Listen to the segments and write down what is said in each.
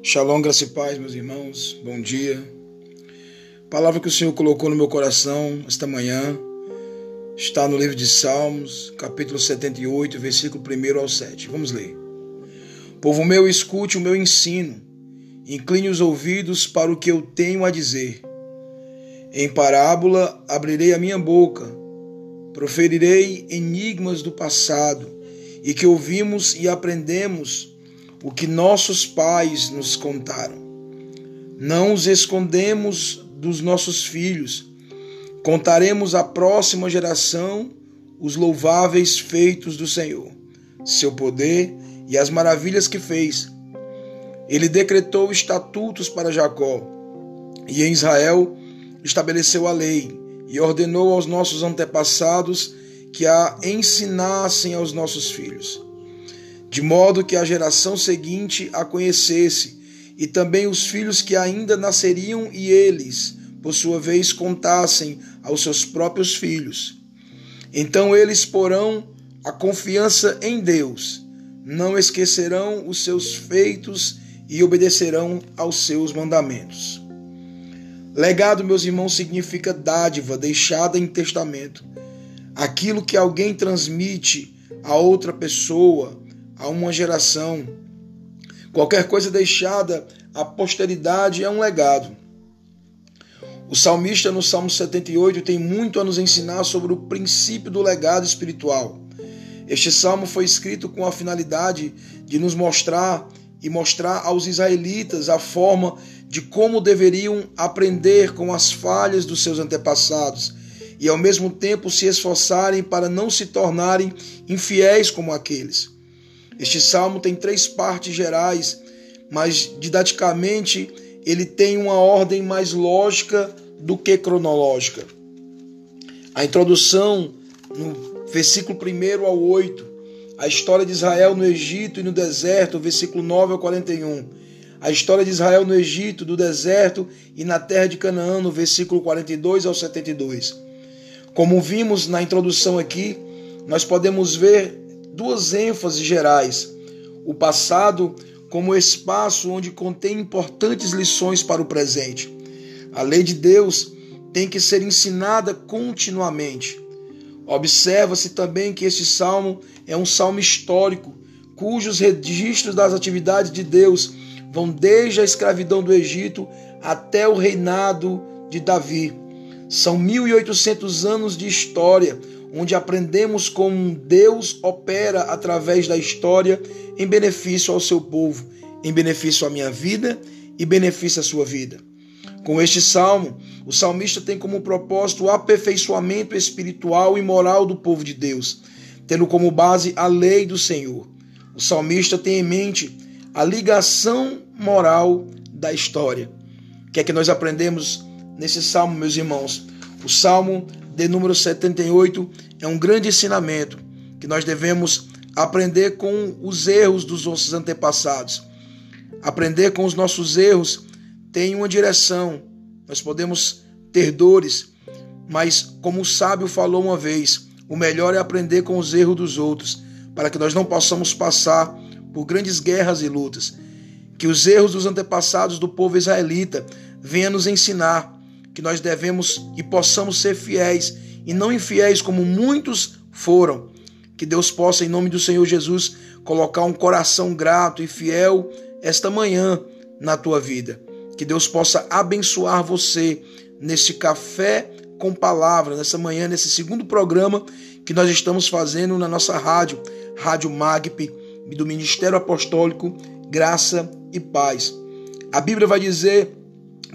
Shalom, graça e paz, meus irmãos. Bom dia. palavra que o Senhor colocou no meu coração esta manhã está no livro de Salmos, capítulo 78, versículo 1 ao 7. Vamos ler. Povo meu, escute o meu ensino, incline os ouvidos para o que eu tenho a dizer. Em parábola abrirei a minha boca, proferirei enigmas do passado e que ouvimos e aprendemos o que nossos pais nos contaram. Não os escondemos dos nossos filhos. Contaremos à próxima geração os louváveis feitos do Senhor, seu poder e as maravilhas que fez. Ele decretou estatutos para Jacó e em Israel estabeleceu a lei e ordenou aos nossos antepassados que a ensinassem aos nossos filhos de modo que a geração seguinte a conhecesse, e também os filhos que ainda nasceriam e eles, por sua vez, contassem aos seus próprios filhos. Então eles porão a confiança em Deus, não esquecerão os seus feitos e obedecerão aos seus mandamentos. Legado, meus irmãos, significa dádiva deixada em testamento. Aquilo que alguém transmite a outra pessoa a uma geração. Qualquer coisa deixada à posteridade é um legado. O salmista, no Salmo 78, tem muito a nos ensinar sobre o princípio do legado espiritual. Este salmo foi escrito com a finalidade de nos mostrar e mostrar aos israelitas a forma de como deveriam aprender com as falhas dos seus antepassados e, ao mesmo tempo, se esforçarem para não se tornarem infiéis como aqueles. Este salmo tem três partes gerais, mas didaticamente ele tem uma ordem mais lógica do que cronológica. A introdução, no versículo 1 ao 8, a história de Israel no Egito e no deserto, versículo 9 ao 41. A história de Israel no Egito, do deserto e na terra de Canaã, no versículo 42 ao 72. Como vimos na introdução aqui, nós podemos ver duas ênfases gerais: o passado como espaço onde contém importantes lições para o presente. A lei de Deus tem que ser ensinada continuamente. Observa-se também que este salmo é um salmo histórico, cujos registros das atividades de Deus vão desde a escravidão do Egito até o reinado de Davi. São 1800 anos de história, onde aprendemos como Deus opera através da história em benefício ao seu povo, em benefício à minha vida e benefício à sua vida. Com este salmo, o salmista tem como propósito o aperfeiçoamento espiritual e moral do povo de Deus, tendo como base a lei do Senhor. O salmista tem em mente a ligação moral da história. O que é que nós aprendemos nesse salmo, meus irmãos? O salmo de número 78 é um grande ensinamento que nós devemos aprender com os erros dos nossos antepassados. Aprender com os nossos erros tem uma direção. Nós podemos ter dores, mas como o sábio falou uma vez, o melhor é aprender com os erros dos outros, para que nós não possamos passar por grandes guerras e lutas. Que os erros dos antepassados do povo israelita venham nos ensinar que nós devemos e possamos ser fiéis e não infiéis como muitos foram. Que Deus possa, em nome do Senhor Jesus, colocar um coração grato e fiel esta manhã na tua vida. Que Deus possa abençoar você nesse café com palavra, nessa manhã, nesse segundo programa que nós estamos fazendo na nossa rádio, Rádio Magp, do Ministério Apostólico Graça e Paz. A Bíblia vai dizer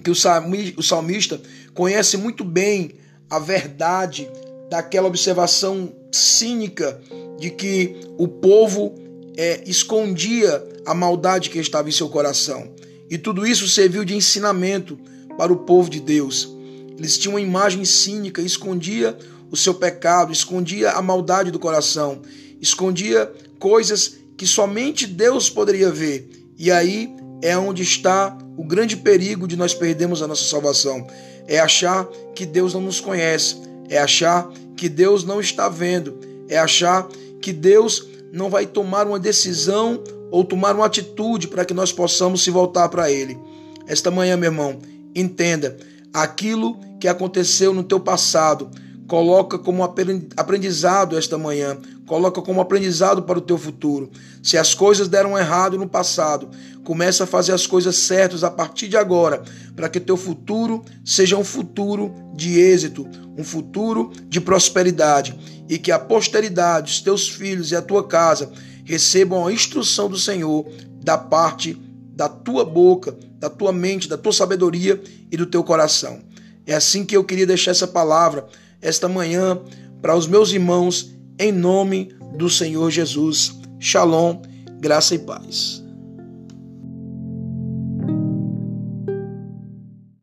que o salmista conhece muito bem a verdade daquela observação cínica de que o povo é, escondia a maldade que estava em seu coração. E tudo isso serviu de ensinamento para o povo de Deus. Eles tinham uma imagem cínica, escondia o seu pecado, escondia a maldade do coração, escondia coisas que somente Deus poderia ver. E aí é onde está o grande perigo de nós perdermos a nossa salvação. É achar que Deus não nos conhece, é achar que Deus não está vendo, é achar que Deus não vai tomar uma decisão ou tomar uma atitude para que nós possamos se voltar para Ele. Esta manhã, meu irmão, entenda aquilo que aconteceu no teu passado. Coloca como aprendizado esta manhã, coloca como aprendizado para o teu futuro. Se as coisas deram errado no passado, começa a fazer as coisas certas a partir de agora, para que teu futuro seja um futuro de êxito, um futuro de prosperidade e que a posteridade, os teus filhos e a tua casa recebam a instrução do Senhor da parte da tua boca, da tua mente, da tua sabedoria e do teu coração. É assim que eu queria deixar essa palavra esta manhã para os meus irmãos, em nome do Senhor Jesus. Shalom, graça e paz.